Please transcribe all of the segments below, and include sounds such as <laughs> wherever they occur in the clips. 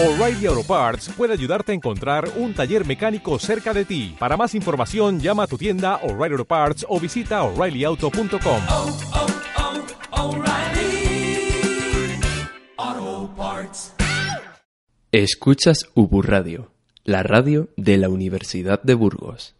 O'Reilly Auto Parts puede ayudarte a encontrar un taller mecánico cerca de ti. Para más información, llama a tu tienda O'Reilly Auto Parts o visita oreillyauto.com. oh, oh, Parts. Escuchas Ubu Radio, la radio de la Universidad de Burgos.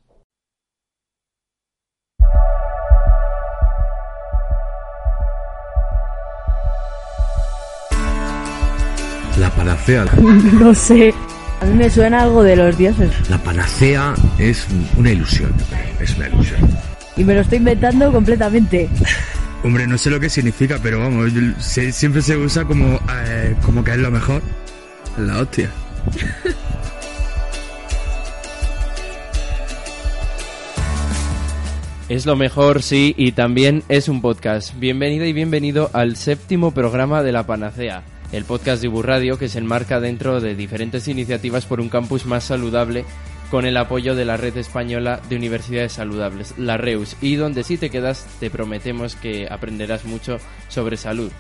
La panacea. <laughs> No sé. A mí me suena algo de los dioses. La panacea es una ilusión, yo creo, es una ilusión. Y me lo estoy inventando completamente. <laughs> Hombre, no sé lo que significa, pero vamos, se- siempre se usa como, eh, como que es lo mejor. La hostia. <laughs> Es lo mejor, sí, y también es un podcast. Bienvenida y bienvenido al séptimo programa de La Panacea, el podcast de Ubu Radio que se enmarca dentro de diferentes iniciativas por un campus más saludable con el apoyo de la Red Española de Universidades Saludables, la REUS, y donde si te quedas te prometemos que aprenderás mucho sobre salud.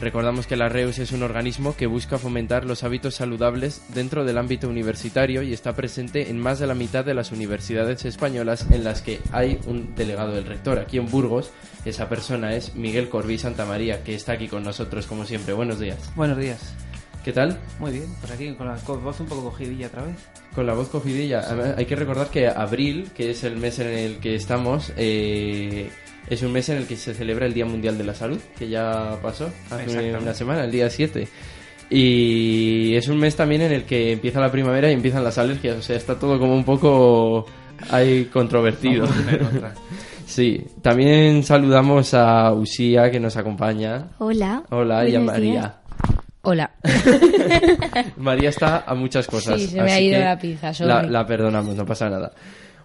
Recordamos que la REUS es un organismo que busca fomentar los hábitos saludables dentro del ámbito universitario y está presente en más de la mitad de las universidades españolas en las que hay un delegado del rector. Aquí en Burgos, esa persona es Miguel Corbí Santamaría, que está aquí con nosotros como siempre. Buenos días. Buenos días. ¿Qué tal? Muy bien, por aquí con la voz un poco cogidilla otra vez. Con la voz cogidilla. Hay que recordar que abril, que es el mes en el que estamos, eh, es un mes en el que se celebra el Día Mundial de la Salud, que ya pasó hace una semana, el día 7. Y es un mes también en el que empieza la primavera y empiezan las alergias, o sea, está todo como un poco ahí controvertido. <laughs> Sí, también saludamos a Usía que nos acompaña. Hola. Hola, y a María. días. Hola. <laughs> María está a muchas cosas. Sí, se me ha así ido que la pinza, sorry. La, la perdonamos, no pasa nada.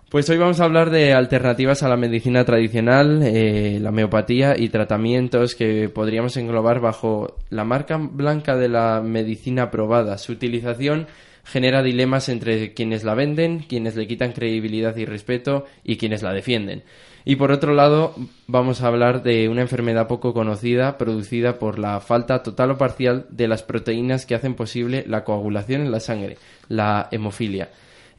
Pues hoy vamos a hablar de alternativas a la medicina tradicional, eh, la homeopatía y tratamientos que podríamos englobar bajo la marca blanca de la medicina probada. Su utilización genera dilemas entre quienes la venden, quienes le quitan credibilidad y respeto y quienes la defienden. Y por otro lado, vamos a hablar de una enfermedad poco conocida producida por la falta total o parcial de las proteínas que hacen posible la coagulación en la sangre, la hemofilia.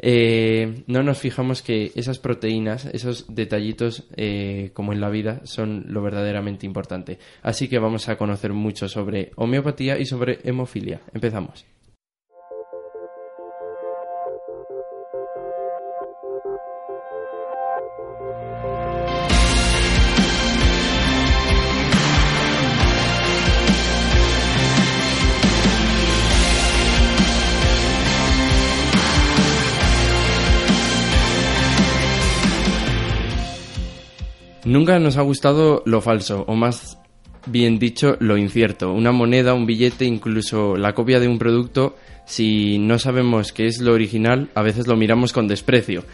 Eh, no nos fijamos que esas proteínas, esos detallitos, eh, como en la vida, son lo verdaderamente importante. Así que vamos a conocer mucho sobre homeopatía y sobre hemofilia. Empezamos. Nunca nos ha gustado lo falso, o más bien dicho, lo incierto. Una moneda, un billete, incluso la copia de un producto, si no sabemos qué es lo original, a veces lo miramos con desprecio.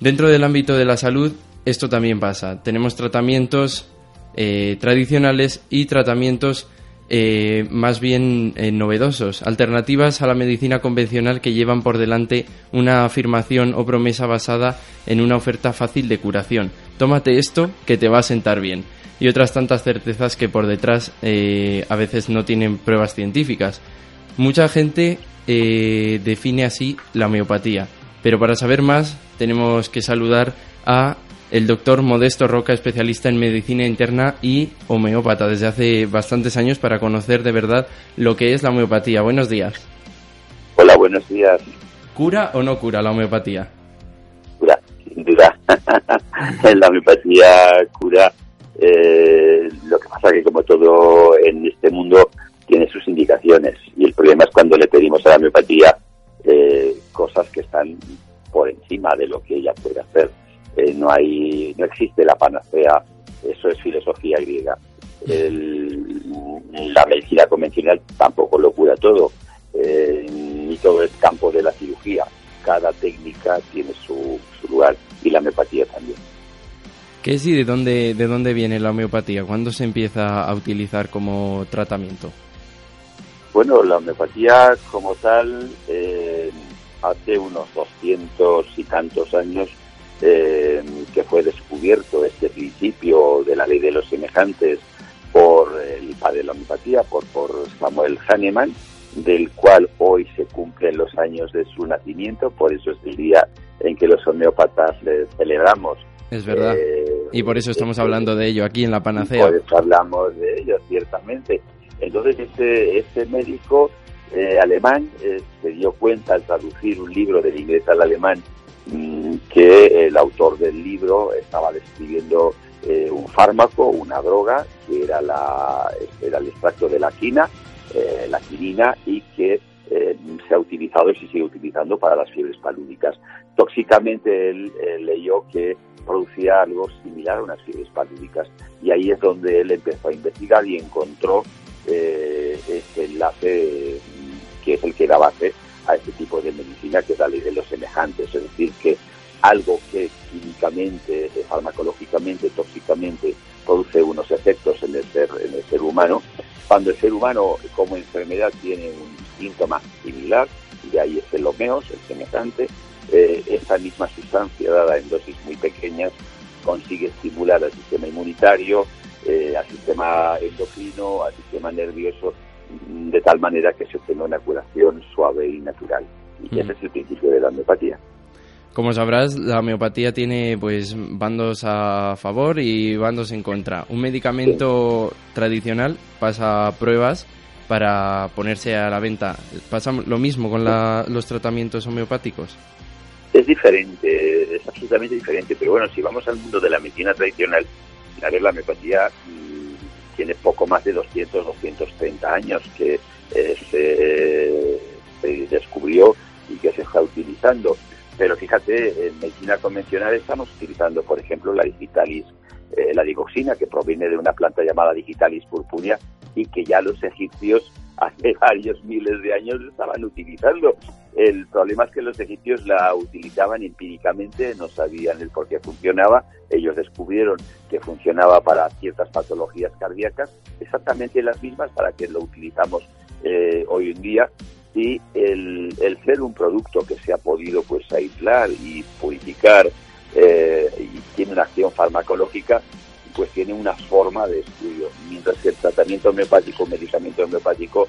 Dentro del ámbito de la salud, esto también pasa. Tenemos tratamientos eh, tradicionales y tratamientos eh, más bien eh, novedosos, alternativas a la medicina convencional que llevan por delante una afirmación o promesa basada en una oferta fácil de curación. Tómate esto que te va a sentar bien. Y otras tantas certezas que por detrás eh, a veces no tienen pruebas científicas. Mucha gente define así la homeopatía, pero para saber más tenemos que saludar a el doctor Modesto Roca, especialista en medicina interna y homeópata desde hace bastantes años para conocer de verdad lo que es la homeopatía. Buenos días. Hola, buenos días. ¿Cura o no cura la homeopatía? Cura, sin duda. <laughs> la homeopatía cura. eh, lo que pasa que como todo en este mundo tiene sus indicaciones y el problema es cuando le pedimos a la homeopatía eh, cosas que están por encima de lo que ella puede hacer. Eh, no hay, no existe la panacea. Eso es filosofía griega. El- la medicina convencional tampoco lo cura todo. Eh, ni todo es campo de la cirugía. Cada técnica tiene su, su lugar y la homeopatía también. ¿Qué es y de dónde, de dónde viene la homeopatía? ¿Cuándo se empieza a utilizar como tratamiento? Bueno, la homeopatía como tal, eh, hace unos 200 y tantos años eh, que fue descubierto este principio de la ley de los semejantes por el padre de la homeopatía, por, por Samuel Hahnemann, del cual hoy se cumple años de su nacimiento, por eso es el día en que los homeópatas le celebramos. Es verdad. Eh, y por eso estamos hablando de ello aquí en la panacea. Por eso hablamos de ello, ciertamente. Entonces, este, este médico eh, alemán eh, se dio cuenta al traducir un libro del inglés al alemán mm, que el autor del libro estaba describiendo eh, un fármaco, una droga, que era, la, era el extracto de la quina, eh, la quinina, y que eh, se ha utilizado y se sigue utilizando para las fiebres palúdicas. Tóxicamente él eh, leyó que producía algo similar a unas fiebres palúdicas y ahí es donde él empezó a investigar y encontró eh, este enlace mm, que es el que da base a este tipo de medicina que es la ley de los semejantes, es decir, que algo que químicamente, eh, farmacológicamente, tóxicamente produce unos efectos en el ser, en el ser humano, cuando el ser humano como enfermedad tiene un síntoma similar, de ahí es el homeos, el semejante, eh, esa misma sustancia dada en dosis muy pequeñas consigue estimular al sistema inmunitario, eh, al sistema endocrino, al sistema nervioso, mm, de tal manera que se obtenga una curación suave y natural. Y Mm. ese es el principio de la homeopatía. Como sabrás, la homeopatía tiene pues bandos a favor y bandos en contra. Un medicamento tradicional pasa pruebas para ponerse a la venta. ¿Pasa lo mismo con la- los tratamientos homeopáticos? Es diferente, es absolutamente diferente, pero bueno, si vamos al mundo de la medicina tradicional, a ver, la homeopatía mm, tiene poco más de 200, 230 años que eh, se, se descubrió y que se está utilizando. Pero fíjate, en medicina convencional estamos utilizando, por ejemplo, la digitalis, eh, la digoxina, que proviene de una planta llamada digitalis purpurea y que ya los egipcios <laughs> hace varios miles de años estaban utilizando. El problema es que los egipcios la utilizaban empíricamente, no sabían el por qué funcionaba. Ellos descubrieron que funcionaba para ciertas patologías cardíacas, exactamente las mismas para que lo utilizamos eh, hoy en día. Y el, el ser un producto que se ha podido pues aislar y purificar eh, y tiene una acción farmacológica, pues tiene una forma de estudio, mientras que el tratamiento homeopático, medicamento homeopático,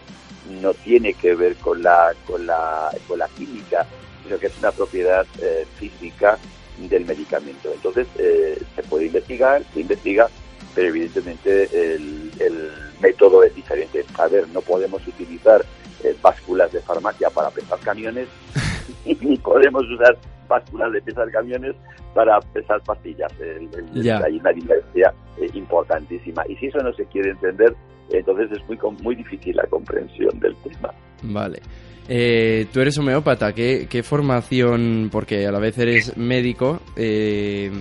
no tiene que ver con la, con la, con la química, sino que es una propiedad eh, física del medicamento. Entonces, eh, se puede investigar, se investiga, pero evidentemente el, el método es diferente. A ver, no podemos utilizar eh, básculas de farmacia para pesar camiones, <laughs> ni podemos usar básculas de pesar camiones para pesar pastillas. El-. Hay una diferencia eh, importantísima. Y si eso no se quiere entender, entonces es muy, muy difícil la comprensión del tema. Vale. Eh, tú eres homeópata, ¿Qué, qué formación, porque a la vez eres médico, eh,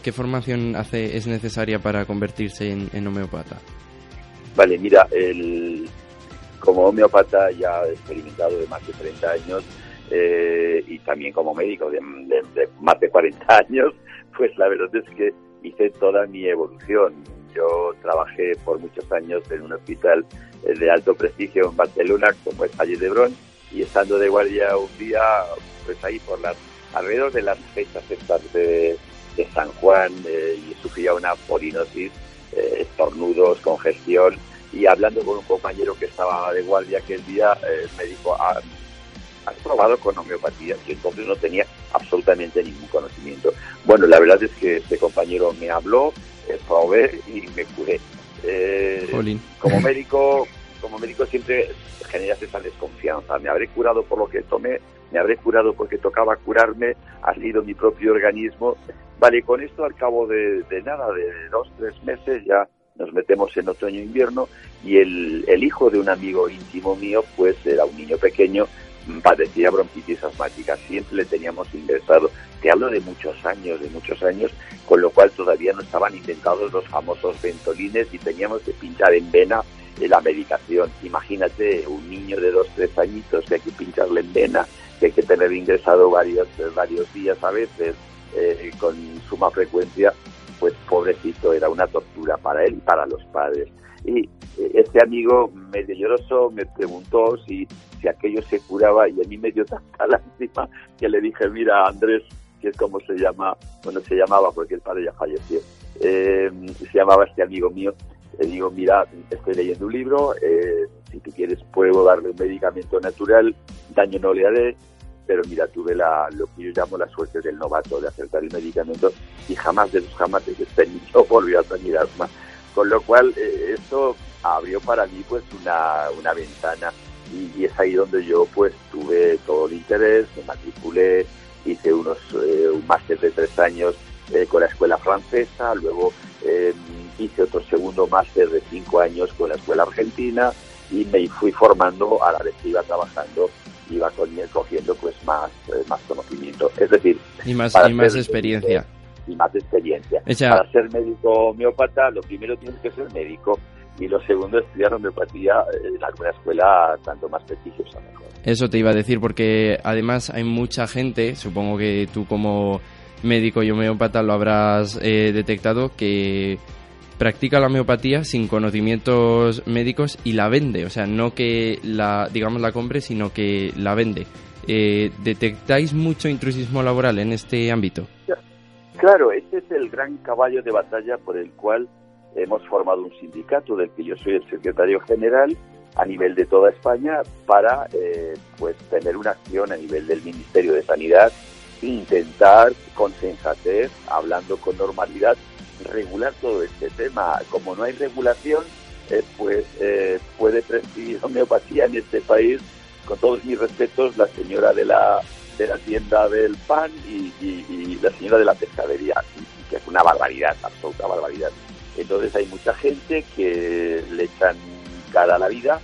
qué formación hace, es necesaria para convertirse en, en homeópata? Vale, mira, el, como homeópata ya experimentado de más de 30 años eh, y también como médico de, de- de más de 40 años, pues la verdad es que hice toda mi evolución. Yo trabajé por muchos años en un hospital eh, de alto prestigio en Barcelona, como es Valle de Brón, y estando de guardia un día, pues ahí por las, alrededor de las fechas estas de, de San Juan, eh, y sufría una polinosis, eh, estornudos, congestión, y hablando con un compañero que estaba de guardia aquel día, eh, me dijo, "Ah, ¿has probado con homeopatía? Y entonces no tenía absolutamente ningún conocimiento. Bueno, la verdad es que este compañero me habló, eh, probé y me curé. Eh, como <laughs> médico, como médico siempre generas esa desconfianza. Me habré curado por lo que tomé, me habré curado porque tocaba curarme, ha sido mi propio organismo. Vale, con esto al cabo de, de nada, de dos, tres meses ya nos metemos en otoño-invierno y el, el hijo de un amigo íntimo mío, pues era un niño pequeño, padecía bronquitis asmática, siempre le teníamos ingresado. Te hablo de muchos años, de muchos años, con lo cual todavía no estaban inventados los famosos ventolines y teníamos que pinchar en vena eh, la medicación. Imagínate un niño de dos, tres añitos que hay que pincharle en vena, que hay que tener ingresado varios, eh, varios días a veces eh, con suma frecuencia, pues pobrecito, era una tortura para él y para los padres. Y eh, este amigo medio lloroso me preguntó si, si aquello se curaba y a mí me dio tanta <laughs> lástima que le dije, mira Andrés, que es como se llama, bueno, se llamaba porque el padre ya falleció, eh, se llamaba este amigo mío, le digo, mira, estoy leyendo un libro, eh, si tú quieres puedo darle un medicamento natural, daño no le haré, pero mira, tuve la, lo que yo llamo la suerte del novato, de acertar el medicamento y jamás de los jamás este niño volvió a tener asma. Con lo cual, eh, esto abrió para mí pues una, una ventana y, y es ahí donde yo pues tuve todo el interés, me matriculé, hice unos eh, un máster de tres años eh, con la escuela francesa, luego eh, hice otro segundo máster de cinco años con la escuela argentina y me fui formando a la vez que iba trabajando iba cogiendo pues más eh, más conocimiento. Es decir Y más, y más ser- experiencia. y más experiencia. Para ser médico homeópata lo primero tienes que ser médico y lo segundo estudiar homeopatía eh, en alguna escuela tanto más prestigiosa mejor. Eso te iba a decir porque además hay mucha gente, supongo que tú como médico y homeópata lo habrás eh, detectado, que practica la homeopatía sin conocimientos médicos y la vende. O sea, no que la, digamos, la compre, sino que la vende. Eh, ¿Detectáis mucho intrusismo laboral en este ámbito? Claro, este es el gran caballo de batalla por el cual hemos formado un sindicato del que yo soy el secretario general a nivel de toda España para eh, pues tener una acción a nivel del Ministerio de Sanidad, intentar con sensatez, hablando con normalidad, regular todo este tema. Como no hay regulación, eh, pues eh, puede prescribir homeopatía en este país, con todos mis respetos, la señora de la de la tienda del pan y, la señora de la pescadería, que es una barbaridad, absoluta barbaridad. Entonces hay mucha gente que le echan cara a la vida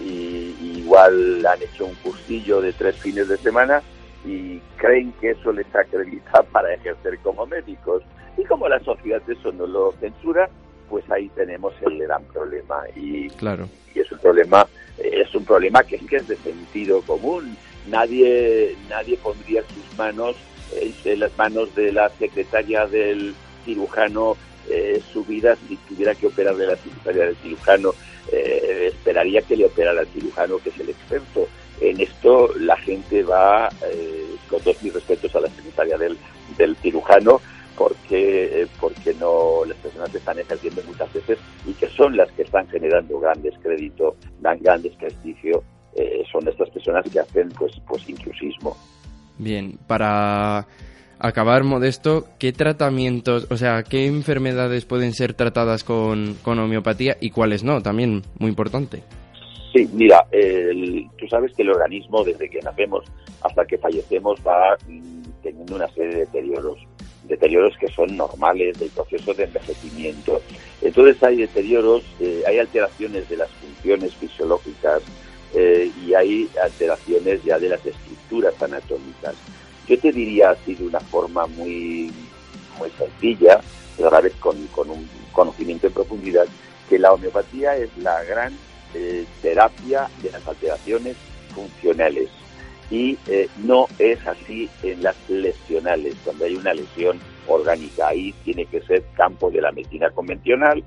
y igual han hecho un cursillo de tres fines de semana y creen que eso les acredita para ejercer como médicos. Y como la sociedad eso no lo censura, pues ahí tenemos el gran problema. Y, Claro. y es un problema es un problema que es que es de sentido común nadie nadie pondría sus manos eh, en las manos de la secretaria del cirujano eh, su vida si tuviera que operarle a la secretaria del cirujano eh, esperaría que le operara al cirujano que es el experto en esto la gente va eh, con todos mis respetos a la secretaria del, del cirujano porque, eh, porque no las personas que están ejerciendo muchas veces y que son las que están generando gran descrédito, dan gran desprestigio, eh, son estas personas que hacen pues, pues intrusismo. Bien, para acabar modesto, ¿qué tratamientos, o sea, qué enfermedades pueden ser tratadas con, con homeopatía y cuáles no? También muy importante. Sí, mira, el- tú sabes que el organismo desde que nacemos hasta que fallecemos va mm, teniendo una serie de deterioros, deterioros que son normales del proceso de envejecimiento. Entonces hay deterioros, eh, hay alteraciones de las funciones fisiológicas eh, y hay alteraciones ya de las estructuras anatómicas. Yo te diría así de una forma muy, muy sencilla, pero a la vez con, con un conocimiento en profundidad, que la homeopatía es la gran eh, terapia de las alteraciones funcionales y eh, no es así en las lesionales, cuando hay una lesión orgánica. Ahí tiene que ser campo de la medicina convencional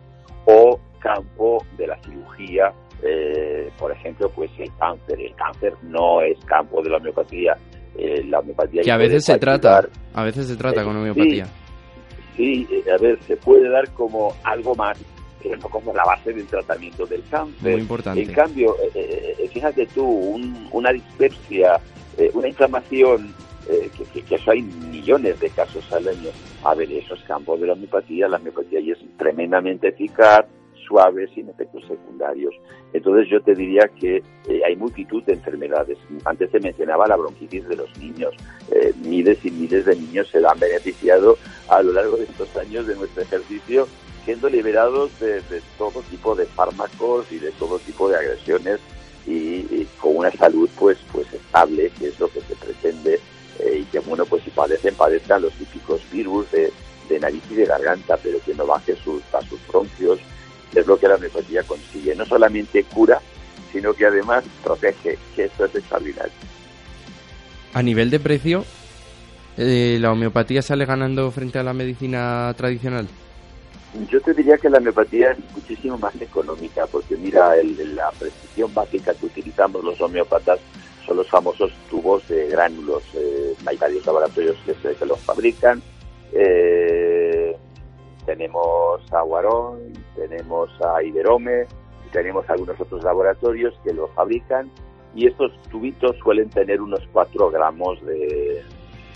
o campo de la cirugía, eh, por ejemplo, pues el cáncer. El cáncer no es campo de la homeopatía. Eh, la homeopatía Que a veces se trata, a veces se trata Eh, con sí. homeopatía. Sí, eh, a ver, se puede dar como algo más, pero no como la base del tratamiento del cáncer. Muy importante. En cambio, eh, eh, fíjate tú, un- una dispepsia, eh, una inflamación, eh, que, que- que eso hay millones de casos al año. A ver, esos campos de la homeopatía, la homeopatía ya es tremendamente eficaz, suave, sin efectos secundarios. Entonces yo te diría que eh, hay multitud de enfermedades. Antes te mencionaba la bronquitis de los niños. Eh, miles y miles de niños se han beneficiado a lo largo de estos años de nuestro ejercicio siendo liberados de, de todo tipo de fármacos y de todo tipo de agresiones y, con una salud pues pues estable que es lo que se pretende eh, y que bueno pues si padecen padezcan los típicos virus de, de nariz y de garganta pero que no baje sus, a sus bronquios es lo que la homeopatía consigue no solamente cura sino que además protege que esto es extraordinario A nivel de precio, eh, ¿la homeopatía sale ganando frente a la medicina tradicional? Yo te diría que la homeopatía es muchísimo más económica, porque mira, el- la prescripción básica que utilizamos los homeópatas son los famosos tubos de gránulos. Eh, hay varios laboratorios que, se- los fabrican. Eh, tenemos a Guarón, tenemos a Iberome tenemos algunos otros laboratorios que lo fabrican y estos tubitos suelen tener unos 4 gramos de,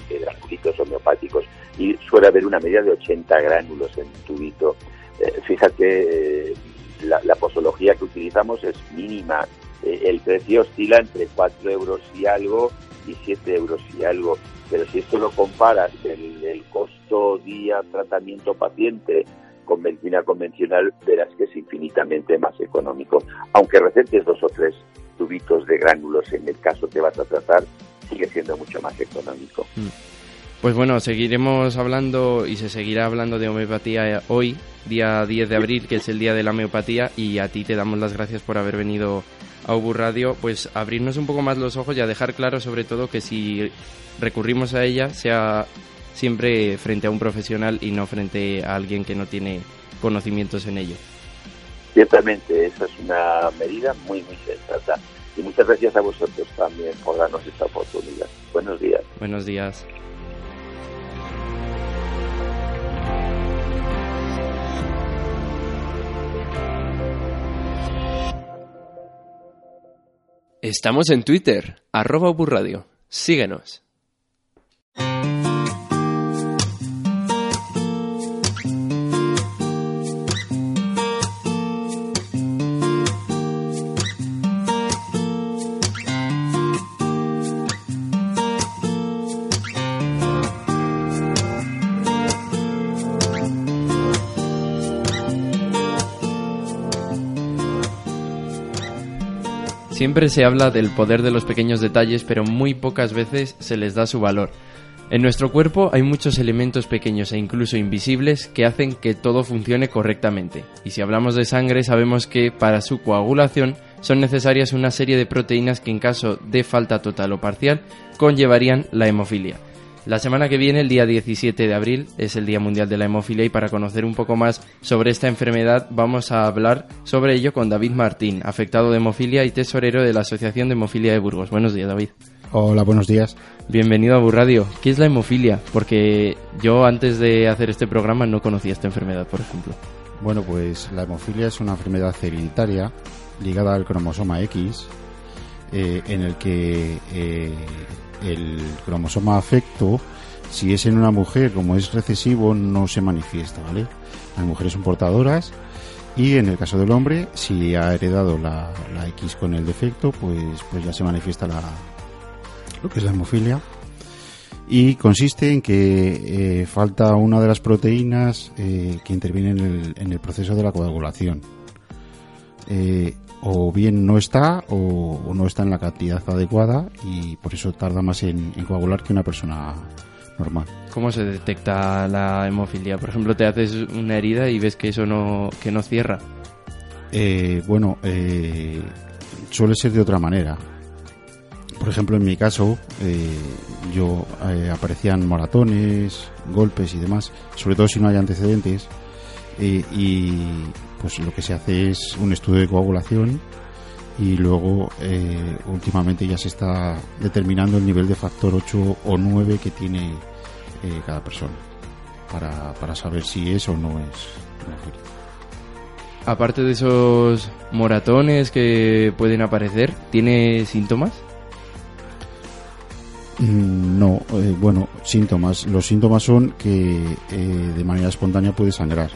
granulitos homeopáticos y suele haber una media de 80 gránulos en tubito. Eh, fíjate, eh, la, la, posología que utilizamos es mínima. Eh, el precio oscila entre 4 euros y algo y 7 euros y algo. Pero si esto lo comparas, el, el costo día tratamiento paciente con medicina convencional, verás que es infinitamente más económico. Aunque recetes dos o tres tubitos de gránulos en el caso que vas a tratar, sigue siendo mucho más económico. Pues bueno, seguiremos hablando y se seguirá hablando de homeopatía hoy, día 10 de abril, que es el día de la homeopatía, y a ti te damos las gracias por haber venido a Ubu Radio, pues abrirnos un poco más los ojos y a dejar claro sobre todo que si recurrimos a ella sea siempre frente a un profesional y no frente a alguien que no tiene conocimientos en ello. Ciertamente, esa es una medida muy, muy sensata. Y muchas gracias a vosotros también por darnos esta oportunidad. Buenos días. Buenos días. Estamos en Twitter, arroba Burradio. Síguenos. Siempre se habla del poder de los pequeños detalles, pero muy pocas veces se les da su valor. En nuestro cuerpo hay muchos elementos pequeños e incluso invisibles que hacen que todo funcione correctamente. Y si hablamos de sangre, sabemos que para su coagulación son necesarias una serie de proteínas que en caso de falta total o parcial conllevarían la hemofilia. La semana que viene, el día 17 de abril, es el Día Mundial de la Hemofilia y para conocer un poco más sobre esta enfermedad vamos a hablar sobre ello con David Martín, afectado de hemofilia y tesorero de la Asociación de Hemofilia de Burgos. Buenos días, David. Hola, buenos días. Bienvenido a Burradio. ¿Qué es la hemofilia? Porque yo antes de hacer este programa no conocía esta enfermedad, por ejemplo. Bueno, pues la hemofilia es una enfermedad hereditaria ligada al cromosoma X, eh, en el que eh, el cromosoma afecto, si es en una mujer, como es recesivo, no se manifiesta, ¿vale? Las mujeres son portadoras y en el caso del hombre, si ha heredado la, X con el defecto, pues, pues ya se manifiesta la, lo que es la hemofilia. Y consiste en que eh, falta una de las proteínas eh, que intervienen en el, en el, proceso de la coagulación. Eh, o bien no está o, o, no está en la cantidad adecuada y por eso tarda más en, en, coagular que una persona normal. ¿Cómo se detecta la hemofilia? Por ejemplo, te haces una herida y ves que eso no, que no cierra. Eh, bueno, eh, suele ser de otra manera. Por ejemplo, en mi caso, eh, yo eh, aparecían moratones, golpes y demás, sobre todo si no hay antecedentes. y pues lo que se hace es un estudio de coagulación y luego eh, últimamente ya se está determinando el nivel de factor 8 o 9 que tiene eh, cada persona para, para, saber si es o no es. Aparte de esos moratones que pueden aparecer, ¿tiene síntomas? No, eh, bueno, síntomas. Los síntomas son que eh, de manera espontánea puede sangrar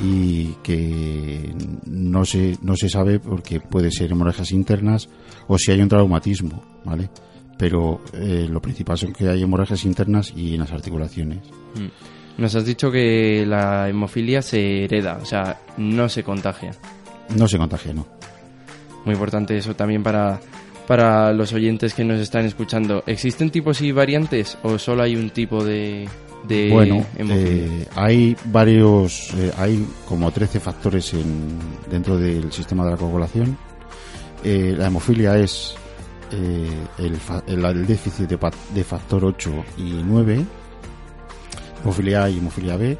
y que no se, no se sabe porque puede ser hemorragias internas o si hay un traumatismo, ¿vale? Pero eh, lo principal son que hay hemorragias internas y en las articulaciones. Mm. Nos has dicho que la hemofilia se hereda, o sea, no se contagia. No se contagia, no. Muy importante eso también para, para los oyentes que nos están escuchando. ¿Existen tipos y variantes o solo hay un tipo de, de bueno, eh, hay varios, eh, hay como 13 factores en, dentro del sistema de la coagulación. Eh, la hemofilia es el, déficit de, de, factor 8 y 9, hemofilia A y hemofilia B.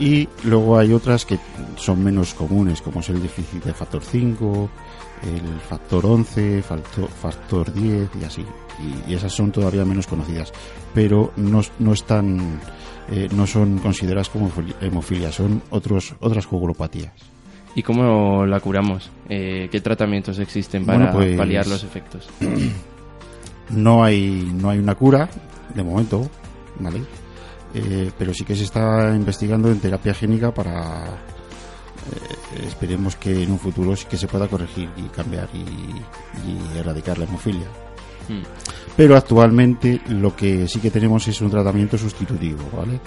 Y luego hay otras que son menos comunes, como es el déficit de factor 5, el factor 11, factor, factor 10 y así. Y, y, esas son todavía menos conocidas, pero no, no están, eh, no son consideradas como hemofilia, son otros, otras coagulopatías. ¿Y cómo la curamos? Eh, ¿Qué tratamientos existen para Bueno, pues- paliar los efectos? <clears throat> No hay, no hay una cura, de momento, ¿vale? Eh, pero sí que se está investigando en terapia génica para. eh, esperemos que en un futuro sí que se pueda corregir y cambiar y, y erradicar la hemofilia. Mm. Pero actualmente lo que sí que tenemos es un tratamiento sustitutivo, ¿vale?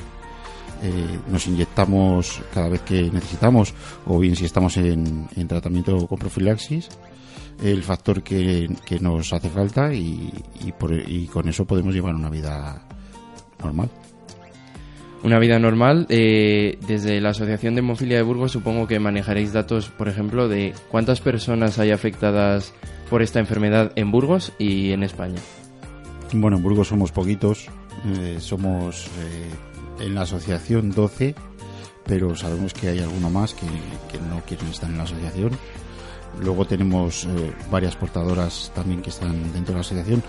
Eh, nos inyectamos cada vez que necesitamos, o bien si estamos en, en tratamiento con profilaxis, el factor que, que nos hace falta y, y, por- y con eso podemos llevar una vida normal. Una vida normal, eh, desde la Asociación de Hemofilia de Burgos supongo que manejaréis datos, por ejemplo, de cuántas personas hay afectadas por esta enfermedad en Burgos y en España. Bueno, en Burgos somos poquitos, eh, somos eh, en la asociación 12, pero sabemos que hay alguno más que, no quieren estar en la asociación. Luego tenemos eh, varias portadoras también que están dentro de la asociación,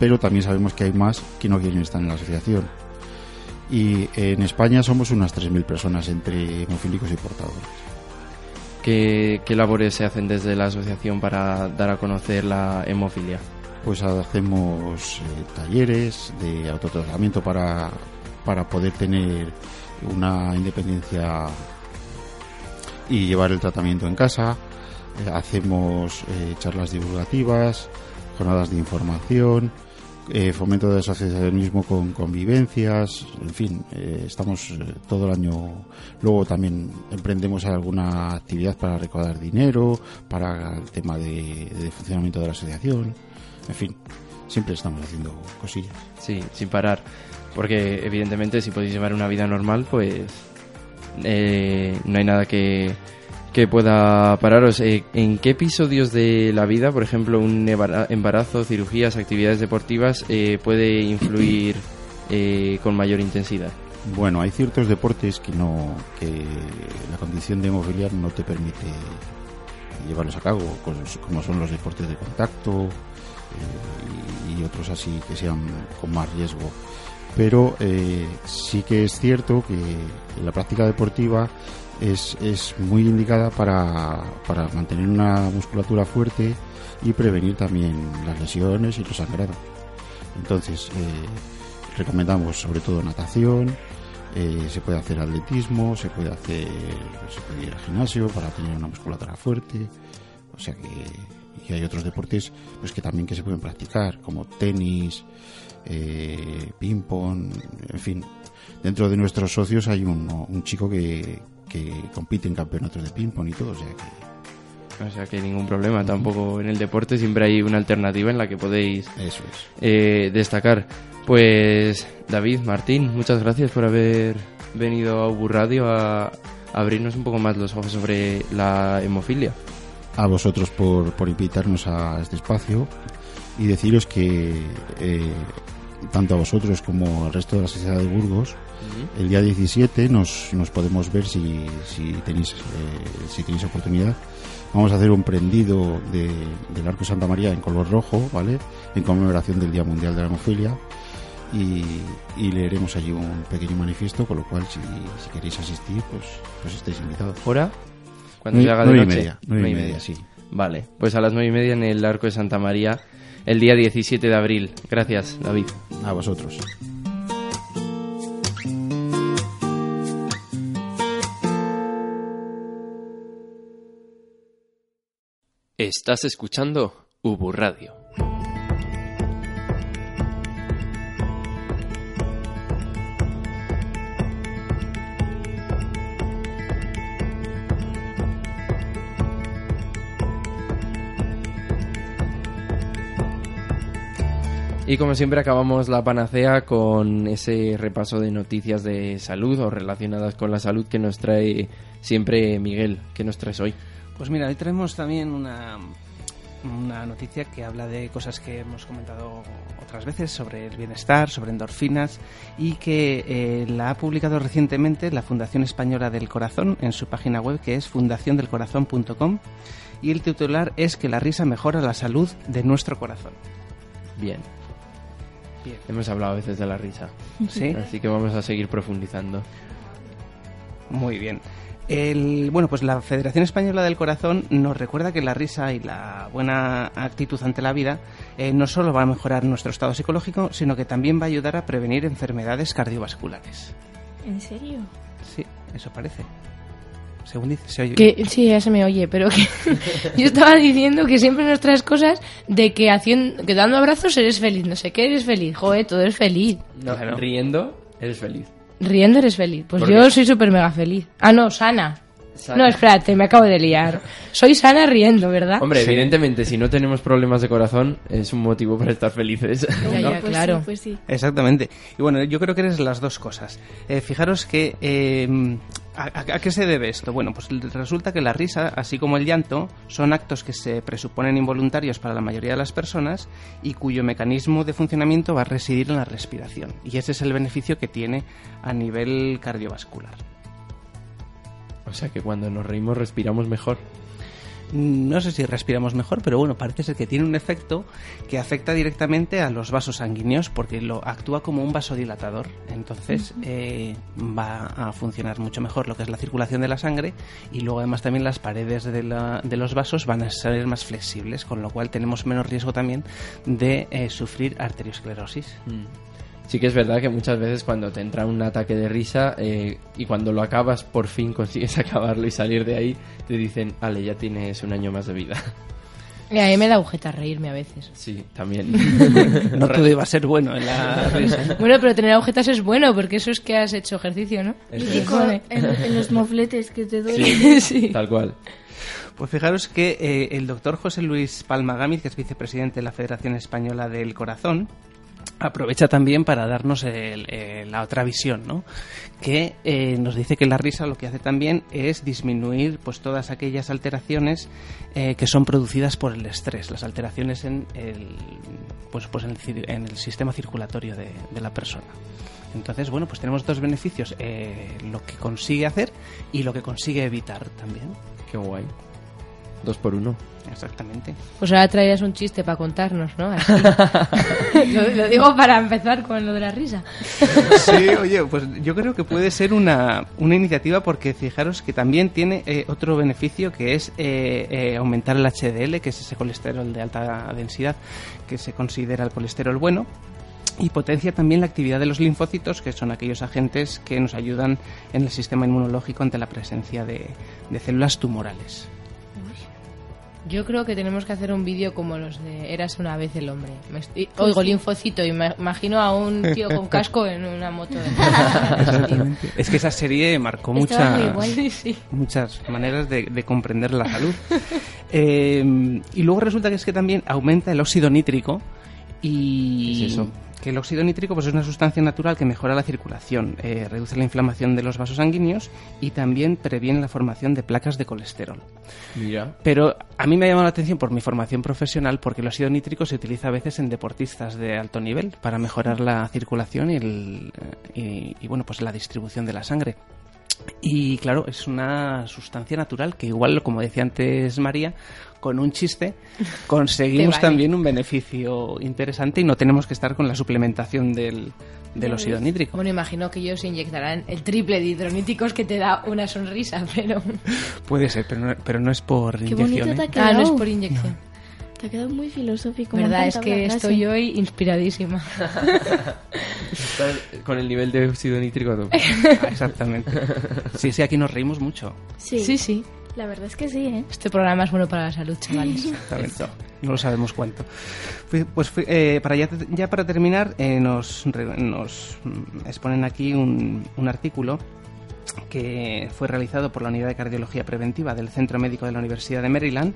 pero también sabemos que hay más que no quieren estar en la asociación. Y en España somos unas 3.000 personas entre hemofílicos y portadores. ¿Qué, qué labores se hacen desde la asociación para dar a conocer la hemofilia? Pues hacemos eh, talleres de autotratamiento para, para poder tener una independencia y llevar el tratamiento en casa. Eh, hacemos eh, charlas divulgativas, jornadas de información, eh, fomento de asociacionismo con convivencias, en fin, eh, estamos eh, todo el año. Luego también emprendemos alguna actividad para recaudar dinero, para el tema de, de funcionamiento de la asociación, en fin, siempre estamos haciendo cosillas. Sí, sin parar. Porque evidentemente si podéis llevar una vida normal, pues eh, no hay nada que, que pueda pararos. Eh, ¿En qué episodios de la vida, por ejemplo, un embara- embarazo, cirugías, actividades deportivas, eh, puede influir eh, con mayor intensidad? Bueno, hay ciertos deportes que no, que la condición de hemofilia no te permite llevarlos a cabo, como- son los deportes de contacto eh, y, otros así que sean con más riesgo. Pero eh, sí que es cierto que la práctica deportiva es, es muy indicada para, para mantener una musculatura fuerte y prevenir también las lesiones y los sangrados. Entonces, eh, recomendamos sobre todo natación, eh, se puede hacer atletismo, se puede hacer, se puede ir al gimnasio para tener una musculatura fuerte, o sea que y hay otros deportes pues que también que se pueden practicar como tenis, eh, ping pong, en fin. Dentro de nuestros socios hay un, un chico que, que compite en campeonatos de ping pong y todo, o sea que O sea que ningún problema, tampoco en el deporte siempre hay una alternativa en la que podéis eso es. eh, destacar. Pues David, Martín, muchas gracias por haber venido a Ubu Radio a, a abrirnos un poco más los ojos sobre la hemofilia. a vosotros por, por invitarnos a este espacio y deciros que eh, tanto a vosotros como al resto de la sociedad de Burgos el día 17 nos, nos podemos ver si, si tenéis eh, si tenéis oportunidad vamos a hacer un prendido de, del arco Santa María en color rojo vale en conmemoración del Día Mundial de la Hemofilia y, y leeremos allí un pequeño manifiesto con lo cual si, si queréis asistir pues pues estáis invitados ¿Hora? Cuando se haga de nueve y noche. media, nueve y media, sí. Vale, pues a las nueve y media en el Arco de Santa María, el día 17 de abril. Gracias, David. a vosotros Estás escuchando Ubu Radio. Y como siempre acabamos la panacea con ese repaso de noticias de salud o relacionadas con la salud que nos trae siempre Miguel. ¿Qué nos traes hoy? Pues mira, hoy traemos también una, una noticia que habla de cosas que hemos comentado otras veces sobre el bienestar, sobre endorfinas y que eh, la ha publicado recientemente la Fundación Española del Corazón en su página web que es fundaciondelcorazón.com y el titular es que la risa mejora la salud de nuestro corazón. Bien. Bien. Hemos hablado a veces de la risa. ¿Sí? Así que vamos a seguir profundizando. Muy bien. El, bueno, pues la Federación Española del Corazón nos recuerda que la risa y la buena actitud ante la vida eh, no solo va a mejorar nuestro estado psicológico, sino que también va a ayudar a prevenir enfermedades cardiovasculares. ¿En serio? Sí, eso parece. Según dice, se oye. Que, sí, ya se me oye, pero que <laughs> yo estaba diciendo que siempre nos traes cosas de que, haciendo, que dando abrazos eres feliz, no sé qué eres feliz, joder, todo es feliz. No, riendo, eres feliz. Riendo eres feliz. Pues ¿Por yo qué? soy súper mega feliz. Ah, no, sana. Sana. No, espérate, me acabo de liar. Soy sana riendo, ¿verdad? Hombre, evidentemente, si no tenemos problemas de corazón, es un motivo para estar felices. Ya, ya, Pues claro. sí, pues sí. Exactamente. Y bueno, yo creo que eres las dos cosas. Eh, fijaros que... eh, ¿a, qué se debe esto? Bueno, pues resulta que la risa, así como el llanto, son actos que se presuponen involuntarios para la mayoría de las personas y cuyo mecanismo de funcionamiento va a residir en la respiración. Y ese es el beneficio que tiene a nivel cardiovascular. O sea que cuando nos reímos respiramos mejor. No sé si respiramos mejor, pero bueno, parece ser que tiene un efecto que afecta directamente a los vasos sanguíneos porque lo actúa como un vasodilatador. Entonces eh, va a funcionar mucho mejor lo que es la circulación de la sangre y luego además también las paredes de, la- de los vasos van a ser más flexibles, con lo cual tenemos menos riesgo también de eh, sufrir arteriosclerosis. Sí que es verdad que muchas veces cuando te entra un ataque de risa eh, y cuando lo acabas, por fin consigues <laughs> acabarlo y salir de ahí, te dicen, Ale, ya tienes un año más de vida. Y a mí me da agujeta reírme a veces. Sí, también. <laughs> No todo iba a ser bueno en la risa. Bueno, pero tener agujetas es bueno, porque eso es que has hecho ejercicio, ¿no? Eso Y es. con- en, en los mofletes que te duelen. Sí, <laughs> Sí. tal cual. Pues fijaros que eh, el doctor José Luis Palma Gámez, que es vicepresidente de la Federación Española del Corazón, aprovecha también para darnos el- la otra visión, ¿no? Que eh, nos dice que la risa lo que hace también es disminuir pues todas aquellas alteraciones eh, que son producidas por el estrés, las alteraciones en el, pues, pues en el, en el sistema circulatorio de, de la persona. Entonces, bueno, pues tenemos dos beneficios, eh, lo que consigue hacer y lo que consigue evitar también. Qué guay. Dos por uno. Exactamente. Pues ahora traías un chiste para contarnos, ¿no? Así. <laughs> <laughs> lo, lo digo para empezar con lo de la risa. Sí, oye, pues yo creo que puede ser una, una iniciativa porque fijaros que también tiene eh, otro beneficio que es eh, eh, aumentar el HDL, que es ese colesterol de alta densidad que se considera el colesterol bueno. Y potencia también la actividad de los linfocitos, que son aquellos agentes que nos ayudan en el sistema inmunológico ante la presencia de, de células tumorales. Yo creo que tenemos que hacer un vídeo como los de Eras una vez el hombre. Me estoy- Oigo linfocito y me imagino a un tío con <laughs> casco en una moto. <laughs> De... Es que esa serie marcó muchas, guay. Sí, sí. muchas maneras de, de comprender la salud. <laughs> Eh, y luego resulta que es que también aumenta el óxido nítrico y ¿Qué es eso? Que el óxido nítrico pues es una sustancia natural que mejora la circulación, eh, reduce la inflamación de los vasos sanguíneos y también previene la formación de placas de colesterol. Mira. Pero a mí me ha llamado la atención por mi formación profesional porque el óxido nítrico se utiliza a veces en deportistas de alto nivel para mejorar la circulación y, el, y, y, bueno pues la distribución de la sangre. Y claro, es una sustancia natural que igual, como decía antes María, con un chiste <laughs> conseguimos vale. también un beneficio interesante y no tenemos que estar con la suplementación del, del óxido nítrico. Bueno, imagino que ellos inyectarán el triple de hidroníticos que te da una sonrisa, <laughs> pero... Puede ser, pero no, pero no es por Qué inyección. bonito te ¿eh? ha. Ah, no es por inyección. Te ha quedado muy filosófico. me Verdad, es que hablar estoy hoy inspiradísima. Estás con el nivel de óxido nítrico a tope. Ah, <laughs> Exactamente. <laughs> Sí, sí, aquí nos reímos mucho. Sí. Sí, sí. La verdad es que sí, ¿eh? Este programa es bueno para la salud, chavales. <laughs> Exactamente. No lo sabemos cuánto. Pues fui- eh, para ya, ya para terminar, eh, nos, nos mm, exponen aquí un, un artículo que fue realizado por la Unidad de Cardiología Preventiva del Centro Médico de la Universidad de Maryland,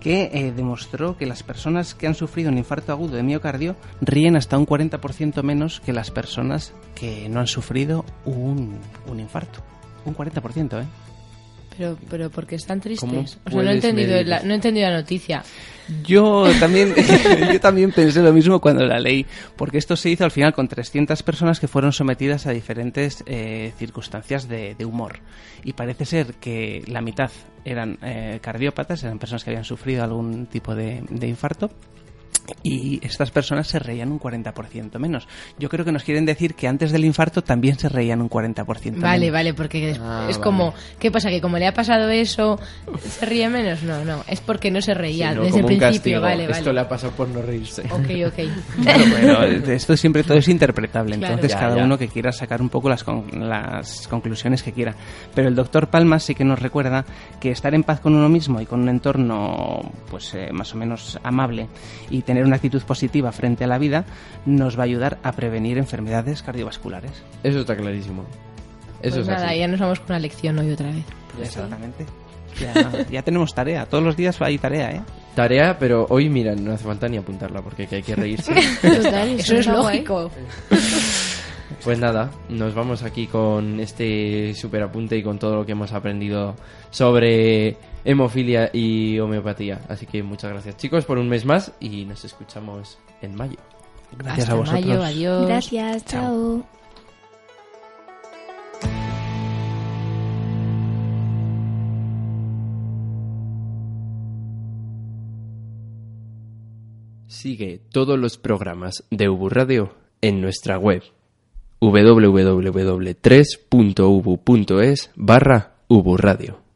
que eh, demostró que las personas que han sufrido un infarto agudo de miocardio ríen hasta un 40% menos que las personas que no han sufrido un, un infarto. Un 40%, ¿eh? Pero, pero porque están tristes. ¿Cómo O sea, no he, entendido la, no he entendido la noticia. Yo también, <laughs> yo también pensé lo mismo cuando la leí, porque esto se hizo al final con 300 personas que fueron sometidas a diferentes eh, circunstancias de, de humor. Y parece ser que la mitad eran eh, cardiópatas, eran personas que habían sufrido algún tipo de, de infarto, y estas personas se reían un 40% menos. Yo creo que nos quieren decir que antes del infarto también se reían un 40% Vale, menos. vale, porque es, Ah, es vale. como, ¿qué pasa? Que como le ha pasado eso, ¿se ríe menos? No, no, es porque no se reía Sí, no, desde como el un principio, castigo. vale, Esto vale. le ha pasado por no reírse. Ok, ok. <laughs> Claro, pero esto siempre todo es interpretable, Claro. entonces Ya, cada ya. uno que quiera sacar un poco las, con- las conclusiones que quiera. Pero el doctor Palma sí que nos recuerda que estar en paz con uno mismo y con un entorno pues eh, más o menos amable y tener una actitud positiva frente a la vida nos va a ayudar a prevenir enfermedades cardiovasculares. Eso está clarísimo. Eso Pues es nada, así. ya nos vamos con una lección hoy otra vez. Exactamente. Ya, <laughs> ya tenemos tarea, todos los días hay tarea, ¿eh? Tarea, pero hoy, mira, no hace falta ni apuntarla porque que hay que reírse. <laughs> Total, Eso es está guay. lógico. Pues nada, nos vamos aquí con este super apunte y con todo lo que hemos aprendido sobre hemofilia y homeopatía. Así que muchas gracias chicos por un mes más y nos escuchamos en mayo. Gracias Hasta a vosotros. mayo, adiós. Gracias, chao. Sigue todos los programas de Ubu Radio en nuestra web www.3.ubu.es barra Ubu Radio.